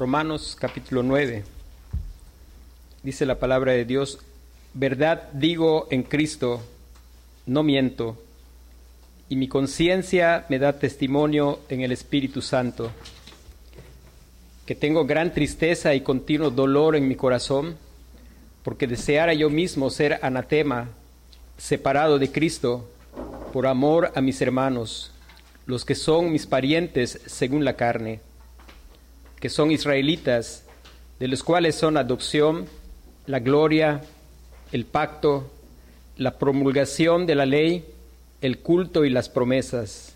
Romanos capítulo 9. Dice la palabra de Dios, verdad digo en Cristo, no miento, y mi conciencia me da testimonio en el Espíritu Santo, que tengo gran tristeza y continuo dolor en mi corazón, porque deseara yo mismo ser anatema, separado de Cristo, por amor a mis hermanos, los que son mis parientes según la carne que son israelitas, de los cuales son adopción, la gloria, el pacto, la promulgación de la ley, el culto y las promesas,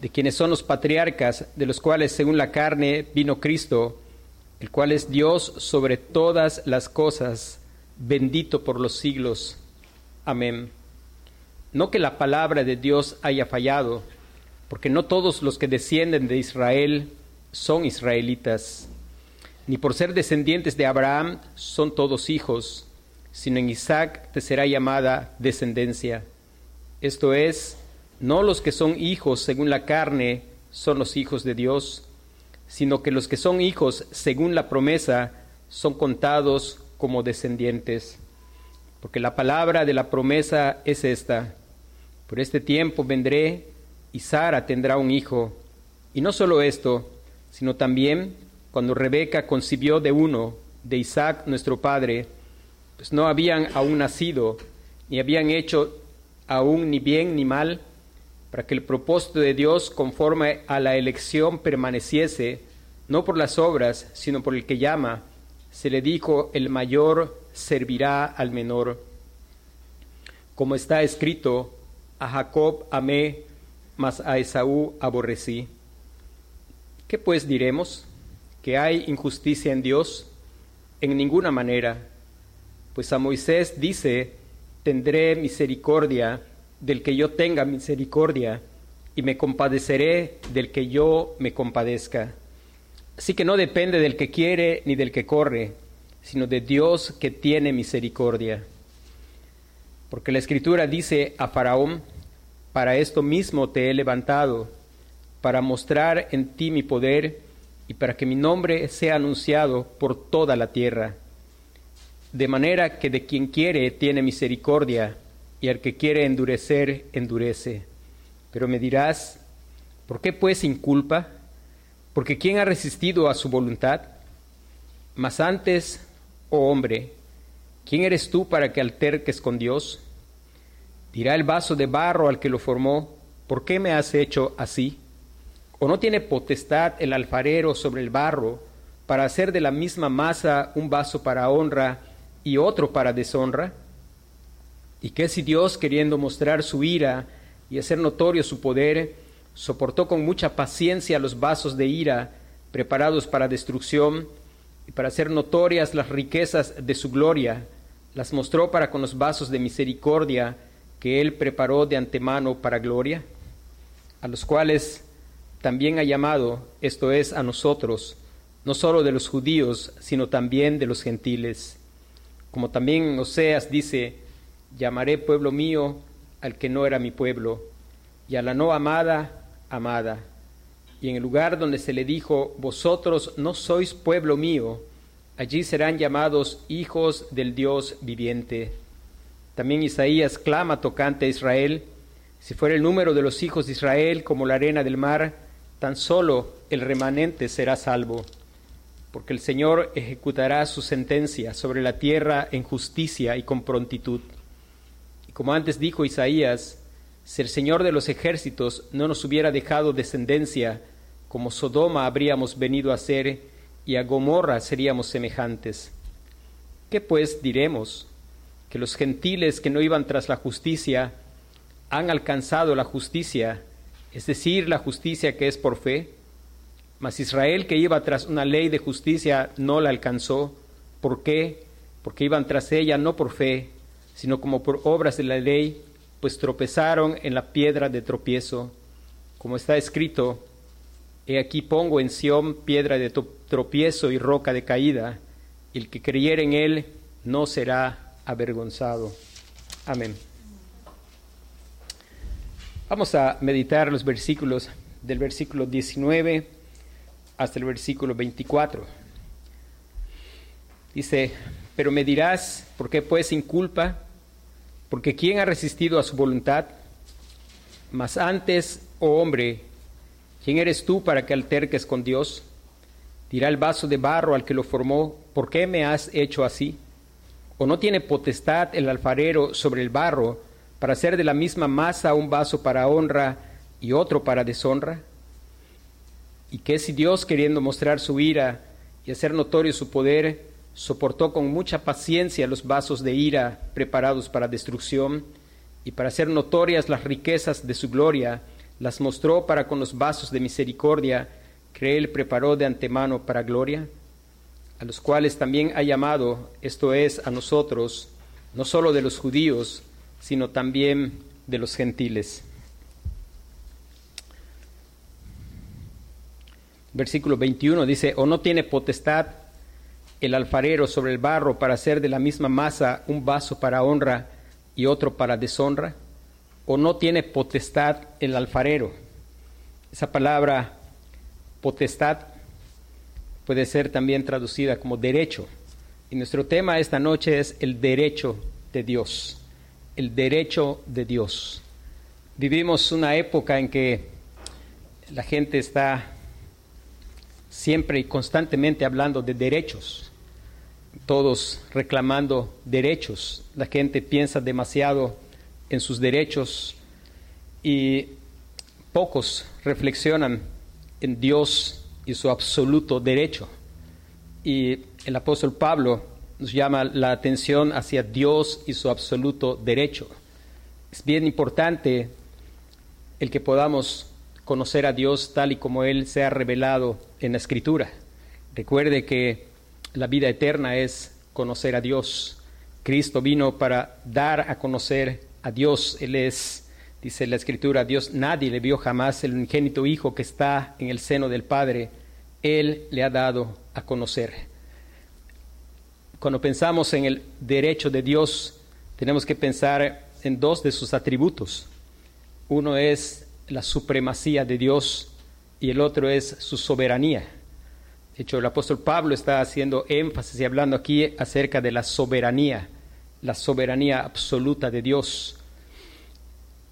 de quienes son los patriarcas, de los cuales según la carne vino Cristo, el cual es Dios sobre todas las cosas, bendito por los siglos. Amén. No que la palabra de Dios haya fallado, porque no todos los que descienden de Israel son israelitas, ni por ser descendientes de Abraham son todos hijos, sino en Isaac te será llamada descendencia. Esto es, no los que son hijos según la carne son los hijos de Dios, sino que los que son hijos según la promesa son contados como descendientes. Porque la palabra de la promesa es esta, por este tiempo vendré y Sara tendrá un hijo. Y no solo esto, sino también cuando Rebeca concibió de uno, de Isaac nuestro padre, pues no habían aún nacido, ni habían hecho aún ni bien ni mal, para que el propósito de Dios conforme a la elección permaneciese, no por las obras, sino por el que llama, se le dijo, el mayor servirá al menor. Como está escrito, a Jacob amé, mas a Esaú aborrecí. ¿Qué pues diremos? ¿Que hay injusticia en Dios? En ninguna manera. Pues a Moisés dice, tendré misericordia del que yo tenga misericordia, y me compadeceré del que yo me compadezca. Así que no depende del que quiere ni del que corre, sino de Dios que tiene misericordia. Porque la escritura dice a Faraón, para esto mismo te he levantado para mostrar en ti mi poder y para que mi nombre sea anunciado por toda la tierra. De manera que de quien quiere tiene misericordia, y al que quiere endurecer, endurece. Pero me dirás, ¿por qué pues inculpa? Porque ¿quién ha resistido a su voluntad? Mas antes, oh hombre, ¿quién eres tú para que alterques con Dios? Dirá el vaso de barro al que lo formó, ¿por qué me has hecho así? ¿O no tiene potestad el alfarero sobre el barro para hacer de la misma masa un vaso para honra y otro para deshonra? ¿Y qué si Dios, queriendo mostrar su ira y hacer notorio su poder, soportó con mucha paciencia los vasos de ira preparados para destrucción y para hacer notorias las riquezas de su gloria, las mostró para con los vasos de misericordia que él preparó de antemano para gloria, a los cuales también ha llamado, esto es, a nosotros, no solo de los judíos, sino también de los gentiles. Como también Oseas dice, llamaré pueblo mío al que no era mi pueblo, y a la no amada, amada. Y en el lugar donde se le dijo, vosotros no sois pueblo mío, allí serán llamados hijos del Dios viviente. También Isaías clama tocante a Israel, si fuera el número de los hijos de Israel como la arena del mar, tan solo el remanente será salvo, porque el Señor ejecutará su sentencia sobre la tierra en justicia y con prontitud. Y como antes dijo Isaías, si el Señor de los ejércitos no nos hubiera dejado descendencia, como Sodoma habríamos venido a ser, y a Gomorra seríamos semejantes. ¿Qué pues diremos? Que los gentiles que no iban tras la justicia han alcanzado la justicia es decir, la justicia que es por fe. Mas Israel que iba tras una ley de justicia no la alcanzó. ¿Por qué? Porque iban tras ella no por fe, sino como por obras de la ley, pues tropezaron en la piedra de tropiezo. Como está escrito, He aquí pongo en Sión piedra de tropiezo y roca de caída, el que creyere en él no será avergonzado. Amén. Vamos a meditar los versículos del versículo 19 hasta el versículo 24. Dice, pero me dirás, ¿por qué pues sin culpa? Porque ¿quién ha resistido a su voluntad? Mas antes, oh hombre, ¿quién eres tú para que alterques con Dios? Dirá el vaso de barro al que lo formó, ¿por qué me has hecho así? ¿O no tiene potestad el alfarero sobre el barro para hacer de la misma masa un vaso para honra y otro para deshonra? ¿Y qué si Dios, queriendo mostrar su ira y hacer notorio su poder, soportó con mucha paciencia los vasos de ira preparados para destrucción, y para hacer notorias las riquezas de su gloria, las mostró para con los vasos de misericordia que él preparó de antemano para gloria, a los cuales también ha llamado, esto es, a nosotros, no solo de los judíos, sino también de los gentiles. Versículo 21 dice, o no tiene potestad el alfarero sobre el barro para hacer de la misma masa un vaso para honra y otro para deshonra? ¿O no tiene potestad el alfarero? Esa palabra potestad puede ser también traducida como derecho. Y nuestro tema esta noche es el derecho de Dios. El derecho de Dios. Vivimos una época en que la gente está siempre y constantemente hablando de derechos todos reclamando derechos. La gente piensa demasiado en sus derechos y pocos reflexionan en Dios y su absoluto derecho. Y el apóstol Pablo nos llama la atención hacia Dios y su absoluto derecho. Es bien importante el que podamos conocer a Dios tal y como Él se ha revelado en la Escritura. Recuerde que la vida eterna es conocer a Dios. Cristo vino para dar a conocer a Dios. Él es, dice la Escritura, Dios nadie le vio jamás el unigénito Hijo que está en el seno del Padre. Él le ha dado a conocer. Cuando pensamos en el derecho de Dios, tenemos que pensar en dos de sus atributos. Uno es la supremacía de Dios y el otro es su soberanía. De hecho, el apóstol Pablo está haciendo énfasis y hablando aquí acerca de la soberanía, la soberanía absoluta de Dios.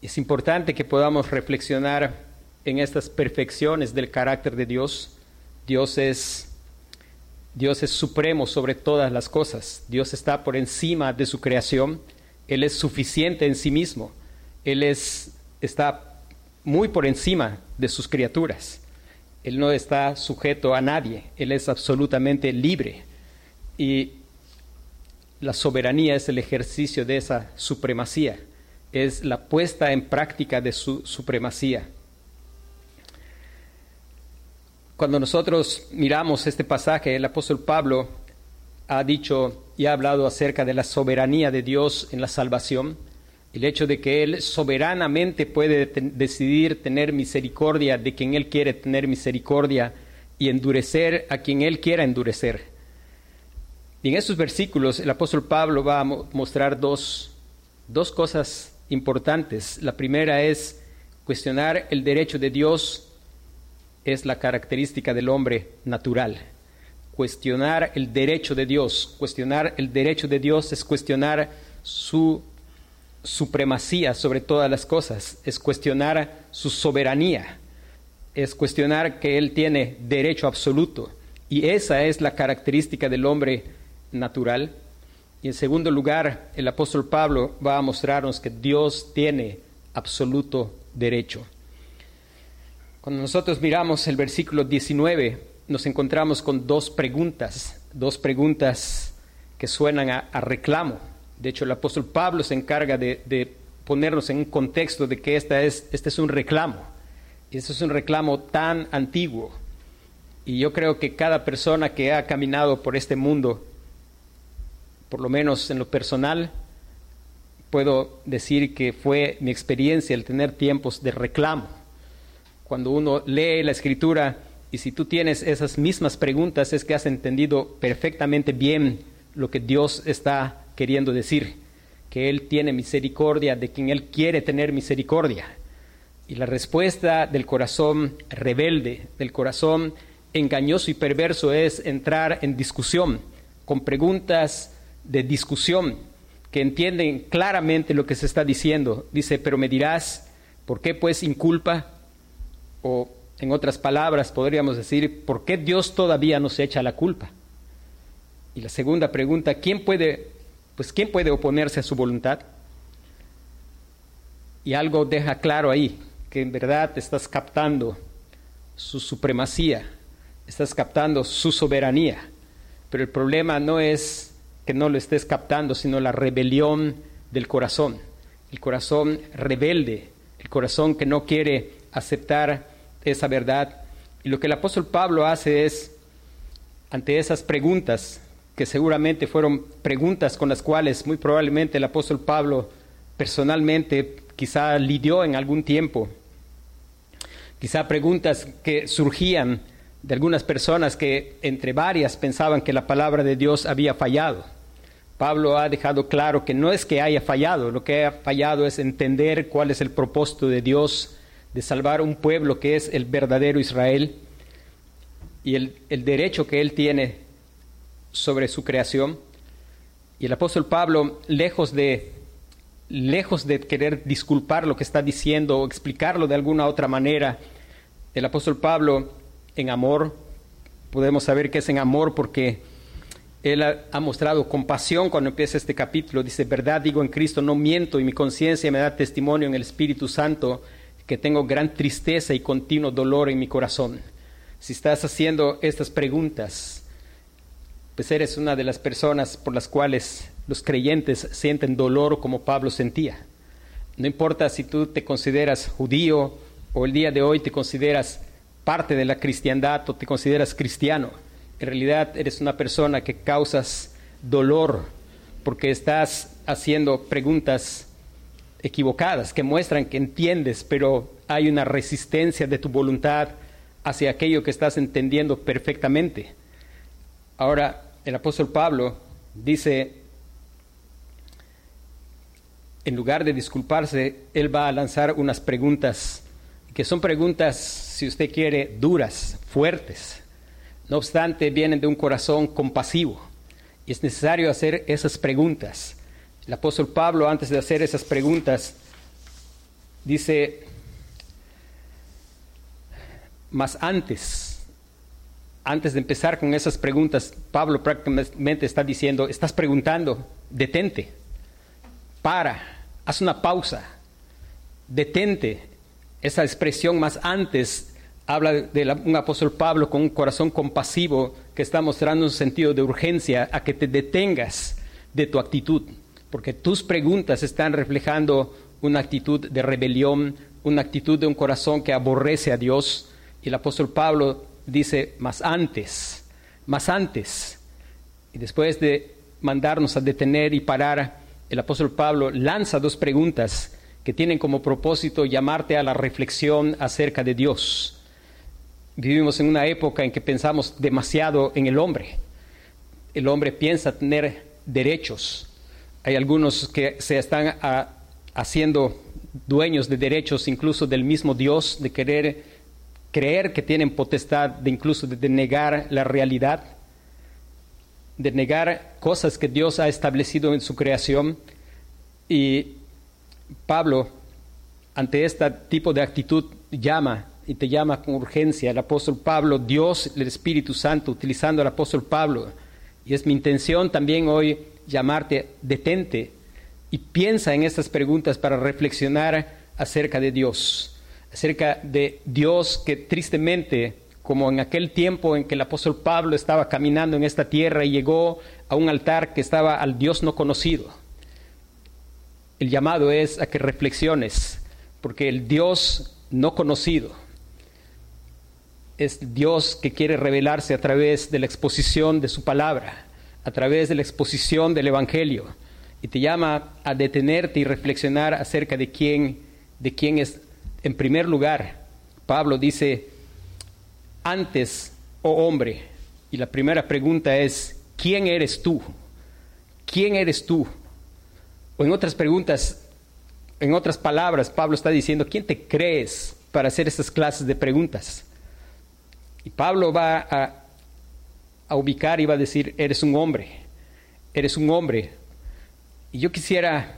Es importante que podamos reflexionar en estas perfecciones del carácter de Dios. Dios es, Dios es supremo sobre todas las cosas. Dios está por encima de su creación. Él es suficiente en sí mismo. Él es, está muy por encima de sus criaturas. Él no está sujeto a nadie, Él es absolutamente libre. Y la soberanía es el ejercicio de esa supremacía, es la puesta en práctica de su supremacía. Cuando nosotros miramos este pasaje, el apóstol Pablo ha dicho y ha hablado acerca de la soberanía de Dios en la salvación el hecho de que Él soberanamente puede decidir tener misericordia de quien Él quiere tener misericordia y endurecer a quien Él quiera endurecer. Y en estos versículos el apóstol Pablo va a mostrar dos, dos cosas importantes. La primera es cuestionar el derecho de Dios es la característica del hombre natural. Cuestionar el derecho de Dios, cuestionar el derecho de Dios es cuestionar su supremacía sobre todas las cosas, es cuestionar su soberanía, es cuestionar que Él tiene derecho absoluto. Y esa es la característica del hombre natural. Y en segundo lugar, el apóstol Pablo va a mostrarnos que Dios tiene absoluto derecho. Cuando nosotros miramos el versículo 19, nos encontramos con dos preguntas, dos preguntas que suenan a, a reclamo. De hecho, el apóstol Pablo se encarga de, ponernos en un contexto de que esta es, este es un reclamo. Y este es un reclamo tan antiguo. Y yo creo que cada persona que ha caminado por este mundo, por lo menos en lo personal, puedo decir que fue mi experiencia el tener tiempos de reclamo. Cuando uno lee la escritura y si tú tienes esas mismas preguntas es que has entendido perfectamente bien lo que Dios está queriendo decir que Él tiene misericordia de quien Él quiere tener misericordia. Y la respuesta del corazón rebelde, del corazón engañoso y perverso es entrar en discusión con preguntas de discusión, que entienden claramente lo que se está diciendo. Dice, pero me dirás, ¿por qué pues inculpa? En otras palabras, podríamos decir, ¿por qué Dios todavía nos echa la culpa? Y la segunda pregunta, ¿quién puede, pues, ¿quién puede oponerse a su voluntad? Y algo deja claro ahí, que en verdad estás captando su supremacía, estás captando su soberanía. Pero el problema no es que no lo estés captando, sino la rebelión del corazón. El corazón rebelde, el corazón que no quiere aceptar esa verdad. Y lo que el apóstol Pablo hace es, ante esas preguntas, que seguramente fueron preguntas con las cuales muy probablemente el apóstol Pablo personalmente quizá lidió en algún tiempo, quizá preguntas que surgían de algunas personas que entre varias pensaban que la palabra de Dios había fallado. Pablo ha dejado claro que no es que haya fallado, lo que ha fallado es entender cuál es el propósito de Dios de salvar un pueblo que es el verdadero Israel y el, el derecho que él tiene sobre su creación. Y el apóstol Pablo, lejos de, lejos de querer disculpar lo que está diciendo o explicarlo de alguna otra manera, el apóstol Pablo en amor, podemos saber que es en amor porque él ha, ha, mostrado compasión cuando empieza este capítulo. Dice, verdad digo en Cristo, no miento y mi conciencia me da testimonio en el Espíritu Santo que tengo gran tristeza y continuo dolor en mi corazón. Si estás haciendo estas preguntas, pues eres una de las personas por las cuales los creyentes sienten dolor como Pablo sentía. No importa si tú te consideras judío o el día de hoy te consideras parte de la cristiandad o te consideras cristiano. En realidad eres una persona que causas dolor porque estás haciendo preguntas equivocadas que muestran que entiendes, pero hay una resistencia de tu voluntad hacia aquello que estás entendiendo perfectamente. Ahora, el apóstol Pablo dice, en lugar de disculparse, él va a lanzar unas preguntas, que son preguntas, si usted quiere, duras, fuertes. No obstante, vienen de un corazón compasivo. Y es necesario hacer esas preguntas el apóstol Pablo, antes de hacer esas preguntas, dice, más antes, antes de empezar con esas preguntas, Pablo prácticamente está diciendo, estás preguntando, detente, para, haz una pausa, detente. Esa expresión más antes habla de un apóstol Pablo con un corazón compasivo que está mostrando un sentido de urgencia a que te detengas de tu actitud porque tus preguntas están reflejando una actitud de rebelión, una actitud de un corazón que aborrece a Dios. Y el apóstol Pablo dice, más antes, más antes. Y después de mandarnos a detener y parar, el apóstol Pablo lanza dos preguntas que tienen como propósito llamarte a la reflexión acerca de Dios. Vivimos en una época en que pensamos demasiado en el hombre. El hombre piensa tener derechos, hay algunos que se están a, haciendo dueños de derechos incluso del mismo Dios, de querer creer que tienen potestad de incluso de negar la realidad, de negar cosas que Dios ha establecido en su creación. Y Pablo, ante este tipo de actitud, llama y te llama con urgencia el apóstol Pablo, Dios, el Espíritu Santo, utilizando al apóstol Pablo. Y es mi intención también hoy llamarte, detente y piensa en estas preguntas para reflexionar acerca de Dios, acerca de Dios que tristemente, como en aquel tiempo en que el apóstol Pablo estaba caminando en esta tierra y llegó a un altar que estaba al Dios no conocido. El llamado es a que reflexiones, porque el Dios no conocido es Dios que quiere revelarse a través de la exposición de su palabra a través de la exposición del Evangelio y te llama a detenerte y reflexionar acerca de quién, de quién es en primer lugar. Pablo dice, antes, oh hombre, y la primera pregunta es, ¿quién eres tú? ¿Quién eres tú? O en otras preguntas, en otras palabras, Pablo está diciendo, ¿quién te crees para hacer estas clases de preguntas? Y Pablo va a a ubicar, iba a decir, eres un hombre, eres un hombre. Y yo quisiera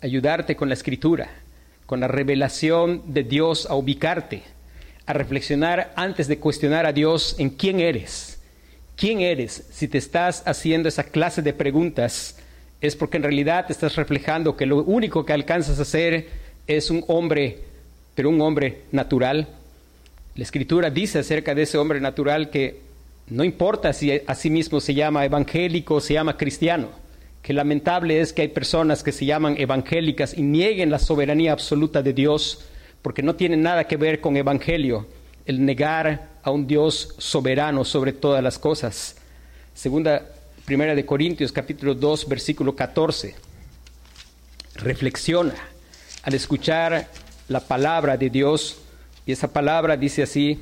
ayudarte con la escritura, con la revelación de Dios a ubicarte, a reflexionar antes de cuestionar a Dios en quién eres. ¿Quién eres? Si te estás haciendo esa clase de preguntas, es porque en realidad te estás reflejando que lo único que alcanzas a ser es un hombre, pero un hombre natural. La escritura dice acerca de ese hombre natural que no importa si a sí mismo se llama evangélico o se llama cristiano, que lamentable es que hay personas que se llaman evangélicas y nieguen la soberanía absoluta de Dios porque no tiene nada que ver con evangelio, el negar a un Dios soberano sobre todas las cosas. Segunda Primera de Corintios capítulo 2 versículo 14. Reflexiona al escuchar la palabra de Dios y esa palabra dice así,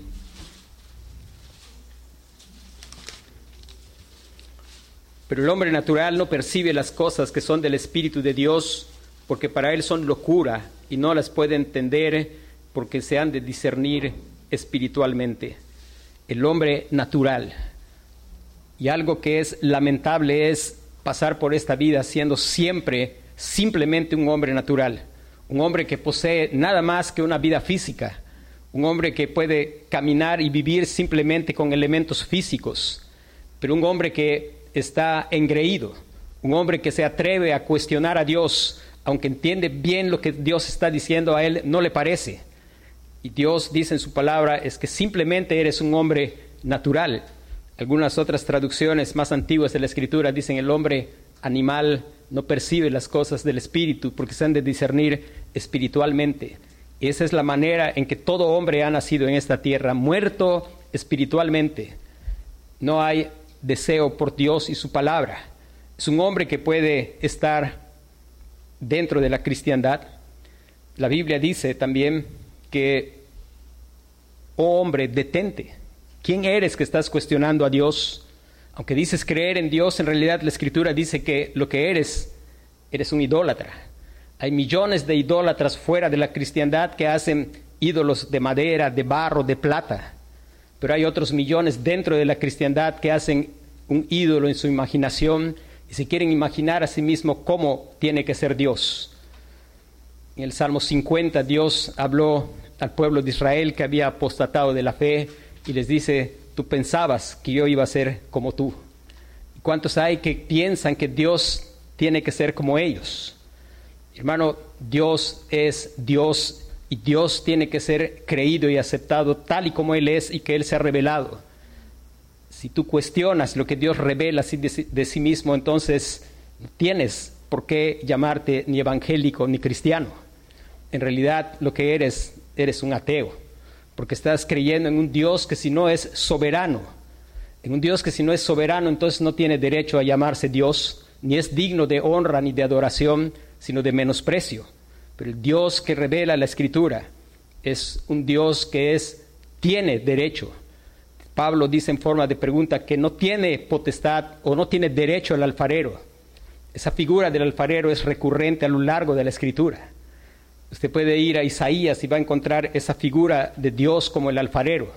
Pero el hombre natural no percibe las cosas que son del Espíritu de Dios, porque para él son locura y no las puede entender porque se han de discernir espiritualmente. El hombre natural, y algo que es lamentable es pasar por esta vida siendo siempre simplemente un hombre natural, un hombre que posee nada más que una vida física, un hombre que puede caminar y vivir simplemente con elementos físicos, pero un hombre que está engreído, un hombre que se atreve a cuestionar a Dios, aunque entiende bien lo que Dios está diciendo a él, no le parece. Y Dios dice en su palabra es que simplemente eres un hombre natural algunas otras traducciones más antiguas de la escritura dicen el hombre animal no percibe las cosas del espíritu porque se han de discernir espiritualmente. Esa es la manera en que todo hombre ha nacido en esta tierra, muerto espiritualmente. No hay deseo por Dios y su palabra. Es un hombre que puede estar dentro de la cristiandad. La Biblia dice también que, oh hombre, detente ¿Quién eres que estás cuestionando a Dios? Aunque dices creer en Dios, en realidad la Escritura dice que lo que eres, eres un idólatra. Hay millones de idólatras fuera de la cristiandad que hacen ídolos de madera, de barro, de plata. Pero hay otros millones dentro de la cristiandad que hacen un ídolo en su imaginación y se quieren imaginar a sí mismo cómo tiene que ser Dios. En el Salmo 50 Dios habló al pueblo de Israel que había apostatado de la fe y les dice, tú pensabas que yo iba a ser como tú. ¿Cuántos hay que piensan que Dios tiene que ser como ellos? Hermano, Dios es Dios y Dios tiene que ser creído y aceptado tal y como Él es y que Él se ha revelado. Si tú cuestionas lo que Dios revela de sí mismo, entonces tienes por qué llamarte ni evangélico ni cristiano. En realidad lo que eres, eres un ateo porque estás creyendo en un Dios que si no es soberano, en un Dios que si no es soberano, entonces no tiene derecho a llamarse Dios, ni es digno de honra ni de adoración, sino de menosprecio. Pero el Dios que revela la Escritura es un Dios que es, tiene derecho. Pablo dice en forma de pregunta que no tiene potestad o no tiene derecho al alfarero. Esa figura del alfarero es recurrente a lo largo de la Escritura. Usted puede ir a Isaías y va a encontrar esa figura de Dios como el alfarero.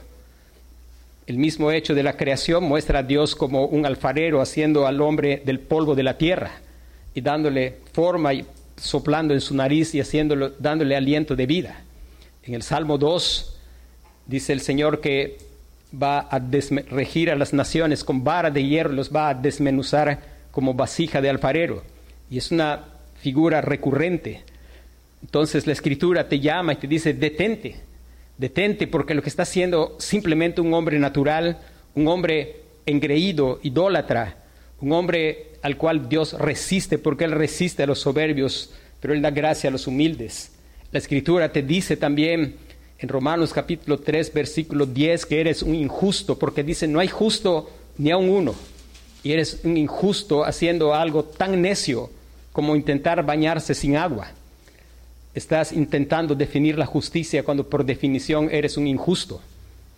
El mismo hecho de la creación muestra a Dios como un alfarero haciendo al hombre del polvo de la tierra y dándole forma y soplando en su nariz y haciéndolo, dándole aliento de vida. En el Salmo 2 dice el Señor que va a regir a las naciones con vara de hierro, los va a desmenuzar como vasija de alfarero. Y es una figura recurrente entonces la escritura te llama y te dice, detente, detente, porque lo que está haciendo simplemente un hombre natural, un hombre engreído, idólatra, un hombre al cual Dios resiste, porque Él resiste a los soberbios, pero Él da gracia a los humildes. La escritura te dice también en Romanos capítulo 3, versículo 10, que eres un injusto, porque dice, no hay justo ni a un uno, y eres un injusto haciendo algo tan necio como intentar bañarse sin agua. Estás intentando definir la justicia cuando por definición eres un injusto.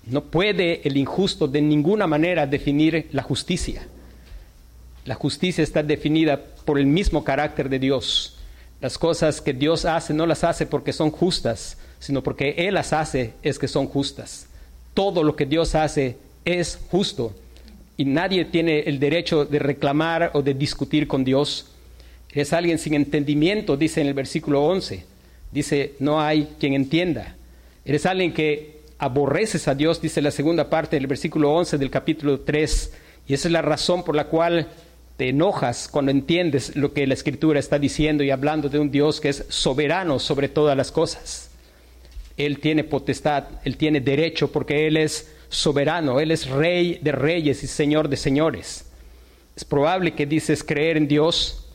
No puede el injusto de ninguna manera definir la justicia. La justicia está definida por el mismo carácter de Dios. Las cosas que Dios hace no las hace porque son justas, sino porque Él las hace es que son justas. Todo lo que Dios hace es justo y nadie tiene el derecho de reclamar o de discutir con Dios. Es alguien sin entendimiento, dice en el versículo 11. Dice, no hay quien entienda. Eres alguien que aborreces a Dios, dice la segunda parte del versículo 11 del capítulo 3. Y esa es la razón por la cual te enojas cuando entiendes lo que la Escritura está diciendo y hablando de un Dios que es soberano sobre todas las cosas. Él tiene potestad, Él tiene derecho porque Él es soberano, Él es rey de reyes y señor de señores. Es probable que dices creer en Dios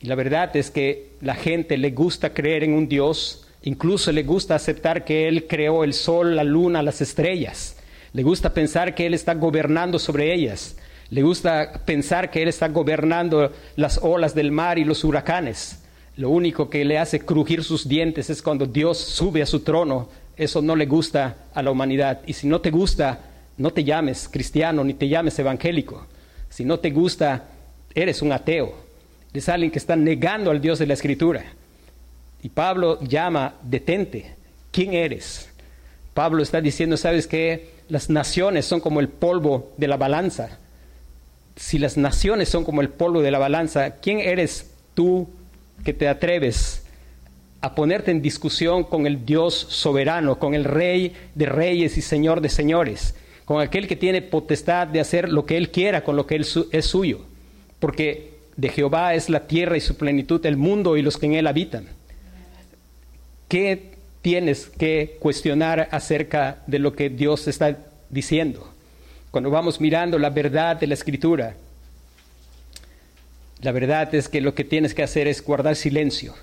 y la verdad es que la gente le gusta creer en un Dios, incluso le gusta aceptar que Él creó el sol, la luna, las estrellas. Le gusta pensar que Él está gobernando sobre ellas. Le gusta pensar que Él está gobernando las olas del mar y los huracanes. Lo único que le hace crujir sus dientes es cuando Dios sube a su trono. Eso no le gusta a la humanidad. Y si no te gusta, no te llames cristiano ni te llames evangélico. Si no te gusta, eres un ateo. Es alguien que está negando al Dios de la Escritura. Y Pablo llama, detente, ¿quién eres? Pablo está diciendo, ¿sabes qué? Las naciones son como el polvo de la balanza. Si las naciones son como el polvo de la balanza, ¿quién eres tú que te atreves a ponerte en discusión con el Dios soberano, con el Rey de reyes y Señor de señores, con aquel que tiene potestad de hacer lo que Él quiera con lo que él es suyo? Porque de Jehová es la tierra y su plenitud, el mundo y los que en él habitan. ¿Qué tienes que cuestionar acerca de lo que Dios está diciendo? Cuando vamos mirando la verdad de la escritura, la verdad es que lo que tienes que hacer es guardar silencio.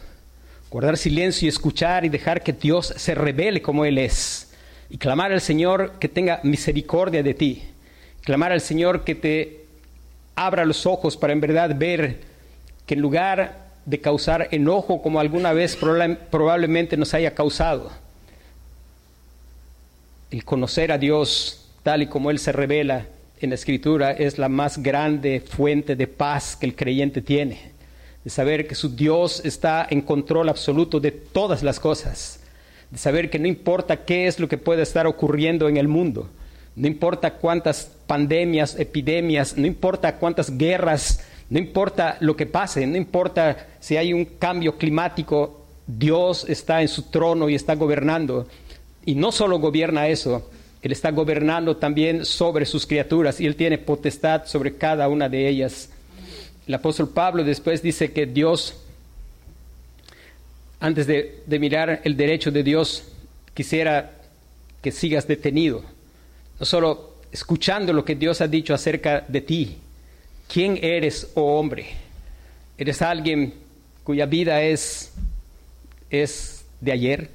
Guardar silencio y escuchar y dejar que Dios se revele como Él es. Y clamar al Señor que tenga misericordia de ti. Clamar al Señor que te abra los ojos para en verdad ver que en lugar de causar enojo como alguna vez probablemente nos haya causado, el conocer a Dios tal y como Él se revela en la Escritura es la más grande fuente de paz que el creyente tiene. De saber que su Dios está en control absoluto de todas las cosas. De saber que no importa qué es lo que pueda estar ocurriendo en el mundo. No importa cuántas pandemias, epidemias, no importa cuántas guerras, no importa lo que pase, no importa si hay un cambio climático, Dios está en su trono y está gobernando. Y no solo gobierna eso, él está gobernando también sobre sus criaturas y Él tiene potestad sobre cada una de ellas. El apóstol Pablo después dice que Dios, antes de, mirar el derecho de Dios, quisiera que sigas detenido, no solo escuchando lo que Dios ha dicho acerca de ti. ¿Quién eres, oh hombre? ¿Eres alguien cuya vida es, es de ayer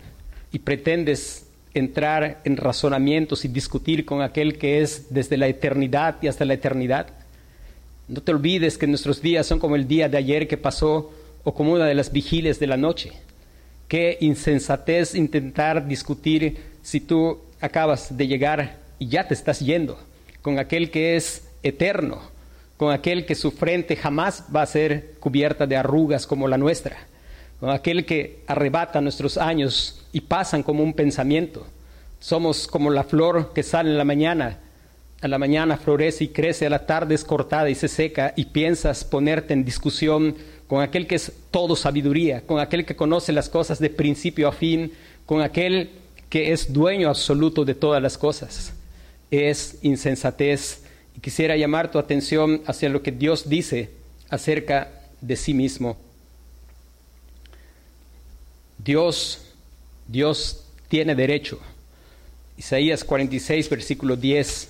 y pretendes entrar en razonamientos y discutir con aquel que es desde la eternidad y hasta la eternidad. No te olvides que nuestros días son como el día de ayer que pasó o como una de las vigilias de la noche. Qué insensatez intentar discutir si tú acabas de llegar y ya te estás yendo con aquel que es eterno, con aquel que su frente jamás va a ser cubierta de arrugas como la nuestra aquel que arrebata nuestros años y pasan como un pensamiento. Somos como la flor que sale en la mañana. A la mañana florece y crece, a la tarde es cortada y se seca y piensas ponerte en discusión con aquel que es todo sabiduría, con aquel que conoce las cosas de principio a fin, con aquel que es dueño absoluto de todas las cosas. Es insensatez y quisiera llamar tu atención hacia lo que Dios dice acerca de sí mismo. Dios, Dios tiene derecho. Isaías 46, versículo 10.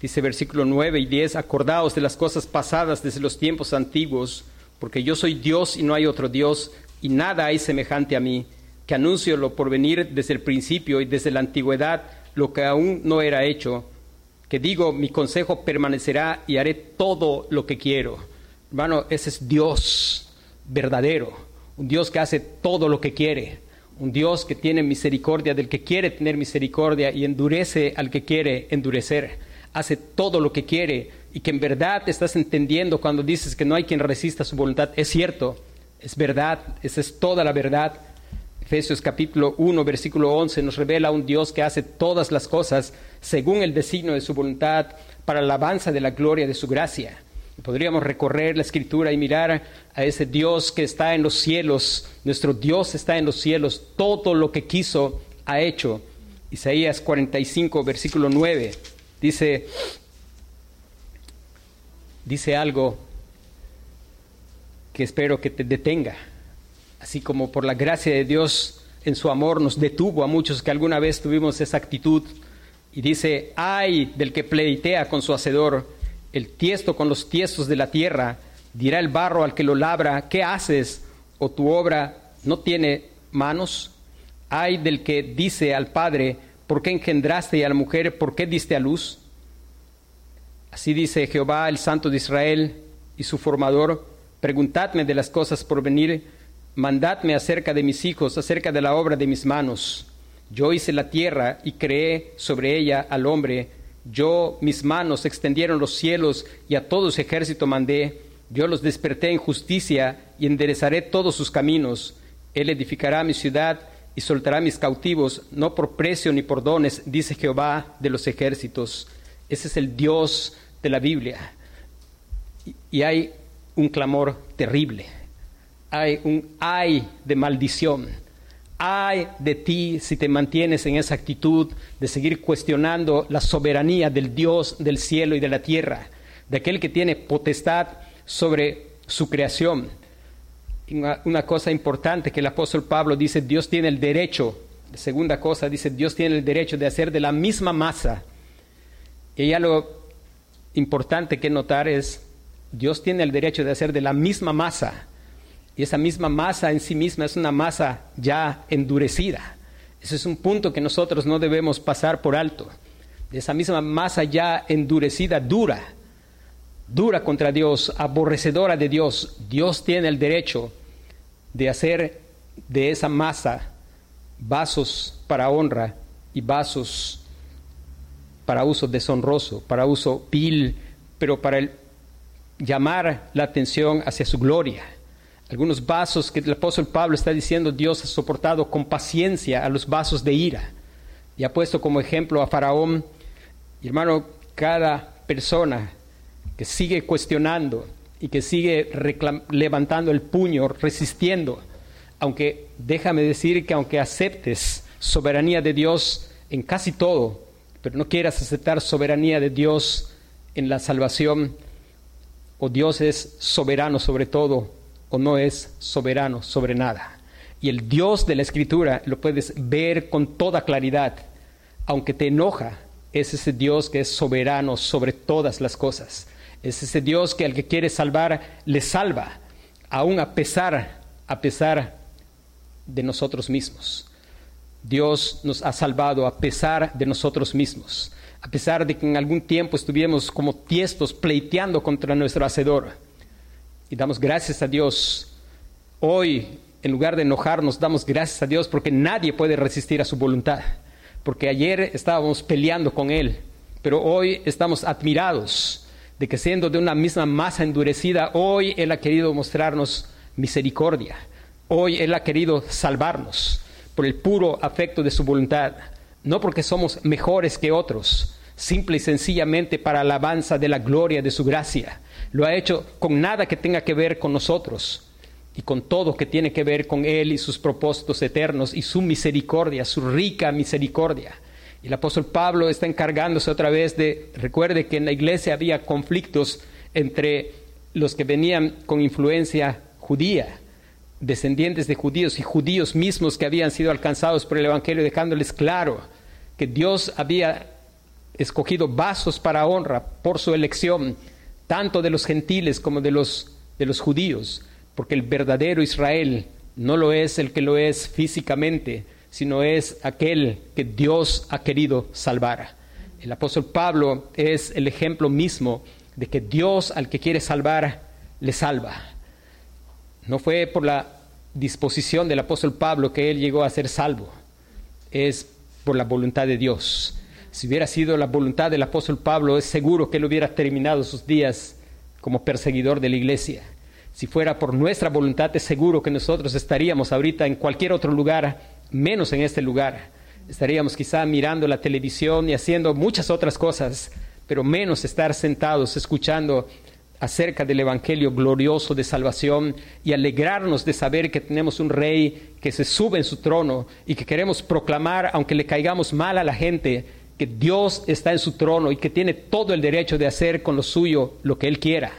Dice versículo 9 y 10, acordaos de las cosas pasadas desde los tiempos antiguos, porque yo soy Dios y no hay otro Dios, y nada hay semejante a mí, que anuncio lo por venir desde el principio y desde la antigüedad, lo que aún no era hecho, que digo, mi consejo permanecerá y haré todo lo que quiero. Hermano, ese es Dios verdadero, un Dios que hace todo lo que quiere. un Dios que tiene misericordia del que quiere tener misericordia y endurece al que quiere endurecer. Hace todo lo que quiere y que en verdad estás entendiendo cuando dices que no hay quien resista su voluntad. Es cierto, es verdad, esa es toda la verdad. Efesios capítulo 1, versículo 11 nos revela un Dios que hace todas las cosas según el designio de su voluntad para la alabanza de la gloria de su gracia. Podríamos recorrer la escritura y mirar a ese Dios que está en los cielos. Nuestro Dios está en los cielos. Todo lo que quiso ha hecho. Isaías 45, versículo 9. Dice, dice algo que espero que te detenga. Así como por la gracia de Dios en su amor nos detuvo a muchos que alguna vez tuvimos esa actitud. Y dice, ay del que pleitea con su hacedor el tiesto con los tiestos de la tierra, dirá el barro al que lo labra, ¿qué haces? ¿O tu obra no tiene manos? Ay del que dice al Padre, ¿por qué engendraste a la mujer, por qué diste a luz? Así dice Jehová, el Santo de Israel y su formador, preguntadme de las cosas por venir, mandadme acerca de mis hijos, acerca de la obra de mis manos. Yo hice la tierra y creé sobre ella al hombre, yo, mis manos extendieron los cielos y a todo su ejército mandé. Yo los desperté en justicia y enderezaré todos sus caminos. Él edificará mi ciudad y soltará mis cautivos, no por precio ni por dones, dice Jehová de los ejércitos. Ese es el Dios de la Biblia. Y hay un clamor terrible. Hay un ay de maldición Ay de ti si te mantienes en esa actitud de seguir cuestionando la soberanía del Dios del cielo y de la tierra, de aquel que tiene potestad sobre su creación. Una, cosa importante que el apóstol Pablo dice, Dios tiene el derecho, segunda cosa, dice, Dios tiene el derecho de hacer de la misma masa. Y ya lo importante que notar es, Dios tiene el derecho de hacer de la misma masa y esa misma masa en sí misma es una masa ya endurecida. Ese es un punto que nosotros no debemos pasar por alto. Esa misma masa ya endurecida, dura, dura contra Dios, aborrecedora de Dios. Dios tiene el derecho de hacer de esa masa vasos para honra y vasos para uso deshonroso, para uso vil, pero para llamar la atención hacia su gloria algunos vasos que el apóstol Pablo está diciendo Dios ha soportado con paciencia a los vasos de ira y ha puesto como ejemplo a Faraón. Y hermano, cada persona que sigue cuestionando y que sigue levantando el puño, resistiendo, aunque déjame decir que aunque aceptes soberanía de Dios en casi todo, pero no quieras aceptar soberanía de Dios en la salvación, o Dios es soberano sobre todo, o no es soberano sobre nada. Y el Dios de la Escritura lo puedes ver con toda claridad. Aunque te enoja, es ese Dios que es soberano sobre todas las cosas. Es ese Dios que al que quiere salvar le salva, aun a pesar, a pesar de nosotros mismos. Dios nos ha salvado a pesar de nosotros mismos, a pesar de que en algún tiempo estuvimos como tiestos pleiteando contra nuestro Hacedor y damos gracias a Dios. Hoy, en lugar de enojarnos, damos gracias a Dios porque nadie puede resistir a su voluntad. Porque ayer estábamos peleando con Él, pero hoy estamos admirados de que siendo de una misma masa endurecida, hoy Él ha querido mostrarnos misericordia. Hoy Él ha querido salvarnos por el puro afecto de su voluntad, no porque somos mejores que otros, simple y sencillamente para alabanza de la gloria de su gracia lo ha hecho con nada que tenga que ver con nosotros y con todo que tiene que ver con Él y sus propósitos eternos y su misericordia, su rica misericordia. El apóstol Pablo está encargándose otra vez de, recuerde que en la iglesia había conflictos entre los que venían con influencia judía, descendientes de judíos y judíos mismos que habían sido alcanzados por el Evangelio, dejándoles claro que Dios había escogido vasos para honra por su elección tanto de los gentiles como de los, de los judíos, porque el verdadero Israel no lo es el que lo es físicamente, sino es aquel que Dios ha querido salvar. El apóstol Pablo es el ejemplo mismo de que Dios al que quiere salvar, le salva. No fue por la disposición del apóstol Pablo que él llegó a ser salvo. Es por la voluntad de Dios. Si hubiera sido la voluntad del apóstol Pablo, es seguro que él hubiera terminado sus días como perseguidor de la iglesia. Si fuera por nuestra voluntad, es seguro que nosotros estaríamos ahorita en cualquier otro lugar, menos en este lugar. Estaríamos quizá mirando la televisión y haciendo muchas otras cosas, pero menos estar sentados escuchando acerca del Evangelio glorioso de salvación y alegrarnos de saber que tenemos un rey que se sube en su trono y que queremos proclamar, aunque le caigamos mal a la gente, que Dios está en su trono y que tiene todo el derecho de hacer con lo suyo lo que Él quiera.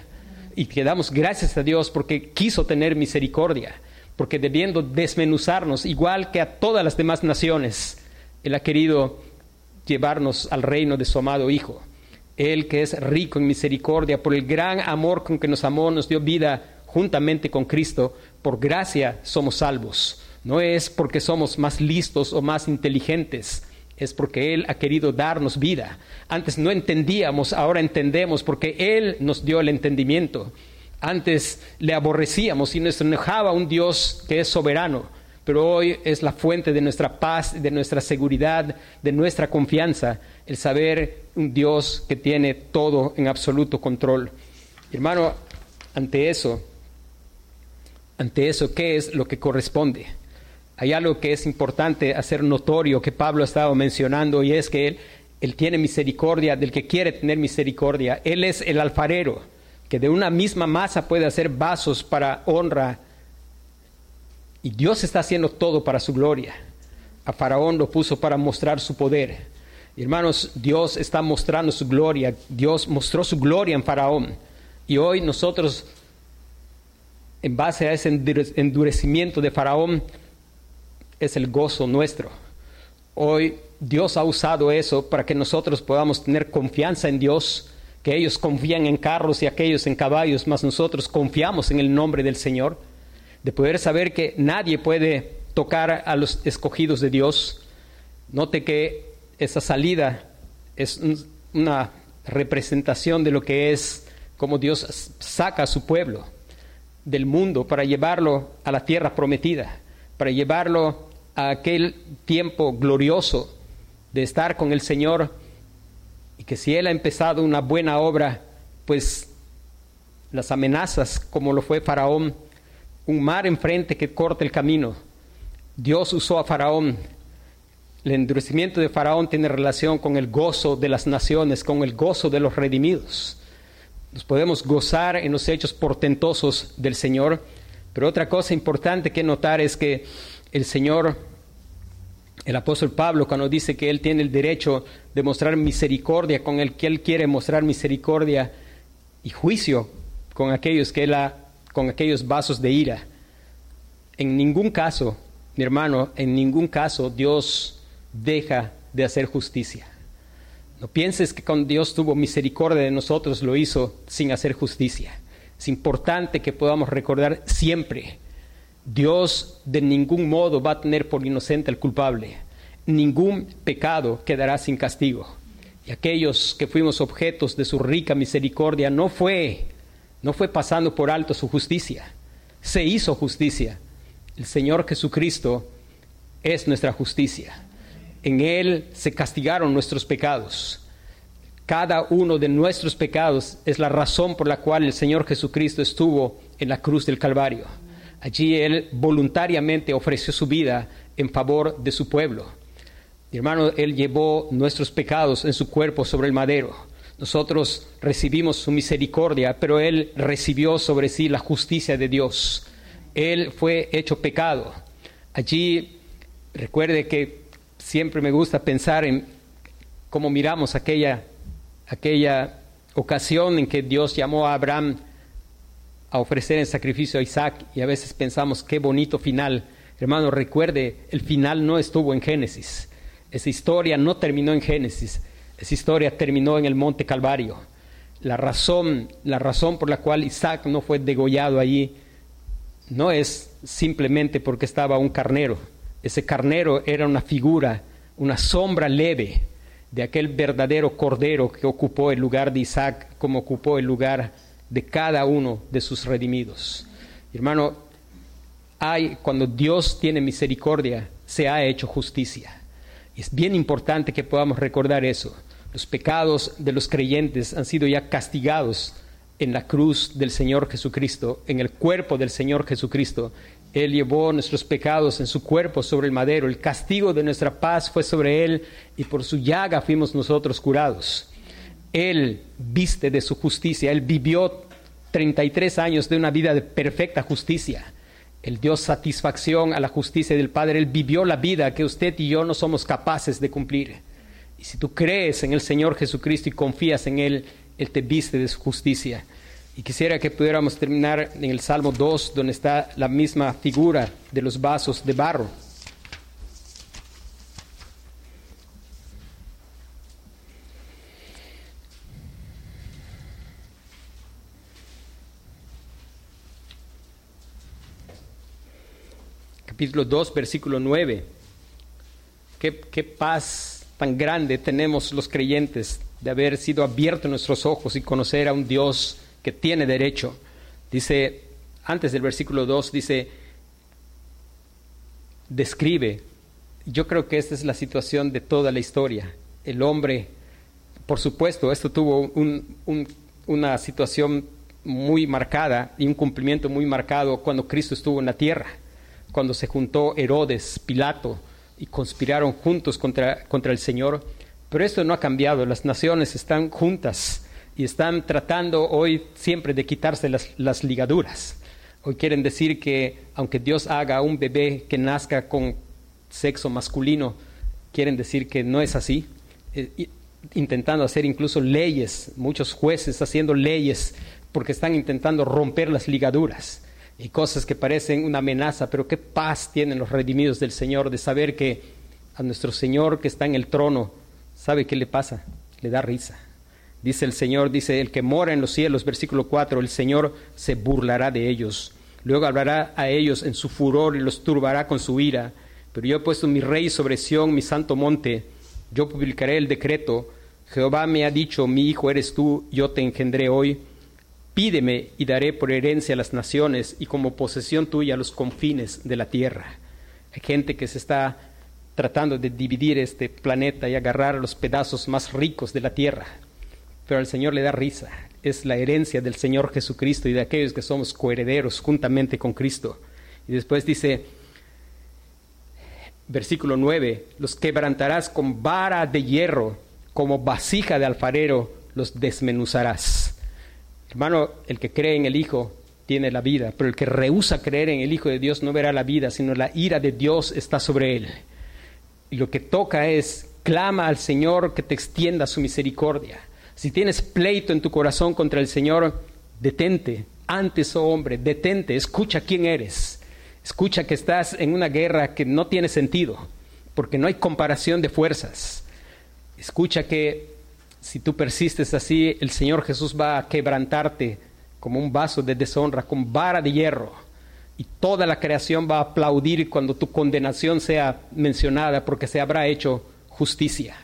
Y que damos gracias a Dios porque quiso tener misericordia, porque debiendo desmenuzarnos igual que a todas las demás naciones, Él ha querido llevarnos al reino de su amado Hijo. Él que es rico en misericordia, por el gran amor con que nos amó, nos dio vida juntamente con Cristo, por gracia somos salvos. No es porque somos más listos o más inteligentes, es porque Él ha querido darnos vida. Antes no entendíamos, ahora entendemos porque Él nos dio el entendimiento. Antes le aborrecíamos y nos enojaba un Dios que es soberano pero hoy es la fuente de nuestra paz, de nuestra seguridad, de nuestra confianza, el saber un Dios que tiene todo en absoluto control. Hermano, ante eso, ante eso, ¿qué es lo que corresponde? Hay algo que es importante hacer notorio que Pablo ha estado mencionando y es que él, él tiene misericordia del que quiere tener misericordia. Él es el alfarero que de una misma masa puede hacer vasos para honra y Dios está haciendo todo para su gloria. A Faraón lo puso para mostrar su poder. Hermanos, Dios está mostrando su gloria. Dios mostró su gloria en Faraón. Y hoy nosotros, en base a ese endurecimiento de Faraón, es el gozo nuestro. Hoy Dios ha usado eso para que nosotros podamos tener confianza en Dios, que ellos confían en carros y aquellos en caballos, mas nosotros confiamos en el nombre del Señor de poder saber que nadie puede tocar a los escogidos de Dios. Note que esa salida es una representación de lo que es como Dios saca a su pueblo del mundo para llevarlo a la tierra prometida, para llevarlo a aquel tiempo glorioso de estar con el Señor y que si Él ha empezado una buena obra, pues las amenazas como lo fue Faraón, un mar enfrente que corta el camino. Dios usó a Faraón. El endurecimiento de Faraón tiene relación con el gozo de las naciones, con el gozo de los redimidos. Nos podemos gozar en los hechos portentosos del Señor, pero otra cosa importante que notar es que el Señor, el apóstol Pablo, cuando dice que Él tiene el derecho de mostrar misericordia con el que Él quiere mostrar misericordia y juicio con aquellos que Él con aquellos vasos de ira. En ningún caso, mi hermano, en ningún caso Dios deja de hacer justicia. No pienses que cuando Dios tuvo misericordia de nosotros lo hizo sin hacer justicia. Es importante que podamos recordar siempre, Dios de ningún modo va a tener por inocente al culpable. Ningún pecado quedará sin castigo. Y aquellos que fuimos objetos de su rica misericordia no fue no fue pasando por alto su justicia, se hizo justicia. El Señor Jesucristo es nuestra justicia. En Él se castigaron nuestros pecados. Cada uno de nuestros pecados es la razón por la cual el Señor Jesucristo estuvo en la cruz del Calvario. Allí Él voluntariamente ofreció su vida en favor de su pueblo. Mi hermano, Él llevó nuestros pecados en su cuerpo sobre el madero nosotros recibimos su misericordia, pero Él recibió sobre sí la justicia de Dios. Él fue hecho pecado. Allí, recuerde que siempre me gusta pensar en cómo miramos aquella, aquella ocasión en que Dios llamó a Abraham a ofrecer el sacrificio a Isaac y a veces pensamos qué bonito final. Hermano, recuerde, el final no estuvo en Génesis. Esa historia no terminó en Génesis. Esa historia terminó en el monte Calvario. La razón, la razón por la cual Isaac no fue degollado allí no es simplemente porque estaba un carnero. Ese carnero era una figura, una sombra leve de aquel verdadero cordero que ocupó el lugar de Isaac como ocupó el lugar de cada uno de sus redimidos. Hermano, hay, cuando Dios tiene misericordia, se ha hecho justicia. Y es bien importante que podamos recordar eso. Los pecados de los creyentes han sido ya castigados en la cruz del Señor Jesucristo, en el cuerpo del Señor Jesucristo. Él llevó nuestros pecados en su cuerpo sobre el madero. El castigo de nuestra paz fue sobre Él y por su llaga fuimos nosotros curados. Él viste de su justicia. Él vivió 33 años de una vida de perfecta justicia. Él dio satisfacción a la justicia del Padre. Él vivió la vida que usted y yo no somos capaces de cumplir. Y si tú crees en el Señor Jesucristo y confías en Él, Él te viste de su justicia. Y quisiera que pudiéramos terminar en el Salmo 2, donde está la misma figura de los vasos de barro. Capítulo 2, versículo 9. Qué, paz tan grande tenemos los creyentes de haber sido abiertos nuestros ojos y conocer a un Dios que tiene derecho. Dice, antes del versículo 2, dice, describe, yo creo que esta es la situación de toda la historia. El hombre, por supuesto, esto tuvo una situación muy marcada y un cumplimiento muy marcado cuando Cristo estuvo en la tierra, cuando se juntó Herodes, Pilato, y conspiraron juntos contra, contra el Señor. Pero esto no ha cambiado, las naciones están juntas y están tratando hoy siempre de quitarse las, ligaduras. Hoy quieren decir que aunque Dios haga un bebé que nazca con sexo masculino, quieren decir que no es así, eh, intentando hacer incluso leyes, muchos jueces haciendo leyes porque están intentando romper las ligaduras y cosas que parecen una amenaza, pero qué paz tienen los redimidos del Señor de saber que a nuestro Señor que está en el trono, ¿sabe qué le pasa? Le da risa. Dice el Señor, dice, el que mora en los cielos, versículo 4, el Señor se burlará de ellos. Luego hablará a ellos en su furor y los turbará con su ira. Pero yo he puesto mi rey sobre Sión, mi santo monte. Yo publicaré el decreto. Jehová me ha dicho, mi hijo eres tú, yo te engendré hoy. Pídeme y daré por herencia a las naciones y como posesión tuya los confines de la tierra. Hay gente que se está tratando de dividir este planeta y agarrar los pedazos más ricos de la tierra pero al Señor le da risa. Es la herencia del Señor Jesucristo y de aquellos que somos coherederos juntamente con Cristo. Y después dice, versículo 9, los quebrantarás con vara de hierro, como vasija de alfarero, los desmenuzarás. Hermano, el que cree en el Hijo tiene la vida, pero el que rehúsa creer en el Hijo de Dios no verá la vida, sino la ira de Dios está sobre él. Y lo que toca es, clama al Señor que te extienda su misericordia. Si tienes pleito en tu corazón contra el Señor, detente. Antes, oh hombre, detente, escucha quién eres. Escucha que estás en una guerra que no tiene sentido, porque no hay comparación de fuerzas. Escucha que si tú persistes así, el Señor Jesús va a quebrantarte como un vaso de deshonra, con vara de hierro. Y toda la creación va a aplaudir cuando tu condenación sea mencionada, porque se habrá hecho justicia.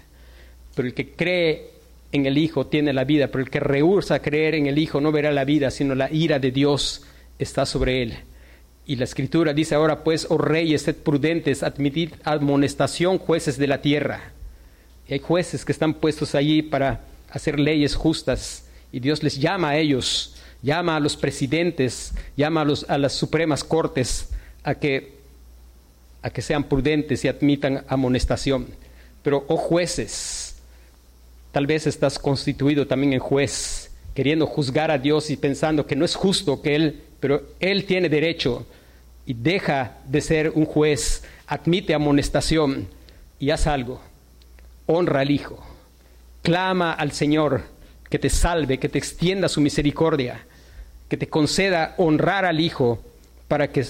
Pero el que cree en el Hijo tiene la vida, pero el que rehúsa creer en el Hijo no verá la vida, sino la ira de Dios está sobre él. Y la Escritura dice ahora, pues, oh reyes, sed prudentes, admitid amonestación, jueces de la tierra. Y hay jueces que están puestos allí para hacer leyes justas, y Dios les llama a ellos, llama a los presidentes, llama a, los, las supremas cortes a que, a que sean prudentes y admitan amonestación. Pero, oh jueces, Tal vez estás constituido también en juez, queriendo juzgar a Dios y pensando que no es justo que Él, pero Él tiene derecho y deja de ser un juez, admite amonestación y haz algo. Honra al Hijo, clama al Señor que te salve, que te extienda su misericordia, que te conceda honrar al Hijo para que,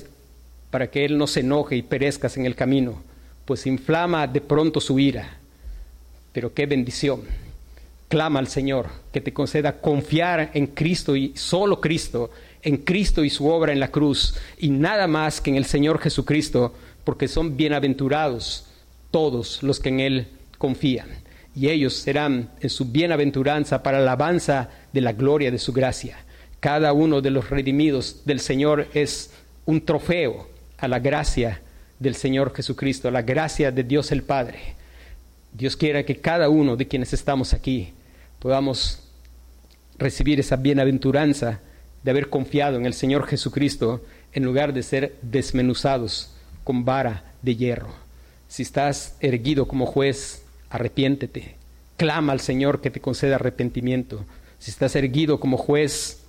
para que Él no se enoje y perezcas en el camino, pues inflama de pronto su ira. Pero qué bendición clama al Señor que te conceda confiar en Cristo y solo Cristo, en Cristo y su obra en la cruz, y nada más que en el Señor Jesucristo, porque son bienaventurados todos los que en Él confían. Y ellos serán en su bienaventuranza para alabanza de la gloria de su gracia. Cada uno de los redimidos del Señor es un trofeo a la gracia del Señor Jesucristo, a la gracia de Dios el Padre. Dios quiera que cada uno de quienes estamos aquí podamos recibir esa bienaventuranza de haber confiado en el Señor Jesucristo en lugar de ser desmenuzados con vara de hierro. Si estás erguido como juez, arrepiéntete. Clama al Señor que te conceda arrepentimiento. Si estás erguido como juez,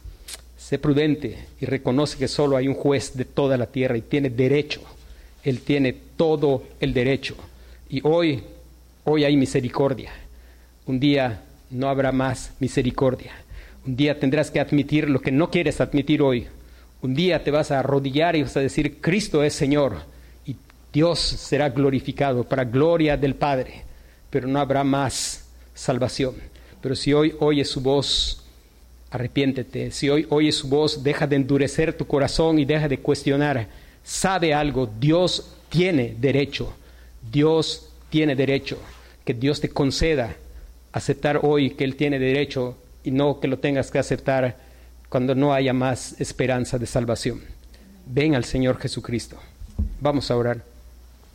sé prudente y reconoce que solo hay un juez de toda la tierra y tiene derecho. Él tiene todo el derecho. Y hoy, hoy hay misericordia. Un día no habrá más misericordia. Un día tendrás que admitir lo que no quieres admitir hoy. Un día te vas a arrodillar y vas a decir, Cristo es Señor. Y Dios será glorificado para gloria del Padre. Pero no habrá más salvación. Pero si hoy oyes su voz, arrepiéntete. Si hoy oyes su voz, deja de endurecer tu corazón y deja de cuestionar. Sabe algo, Dios tiene derecho. Dios tiene derecho. Que Dios te conceda aceptar hoy que Él tiene derecho y no que lo tengas que aceptar cuando no haya más esperanza de salvación. Ven al Señor Jesucristo. Vamos a orar.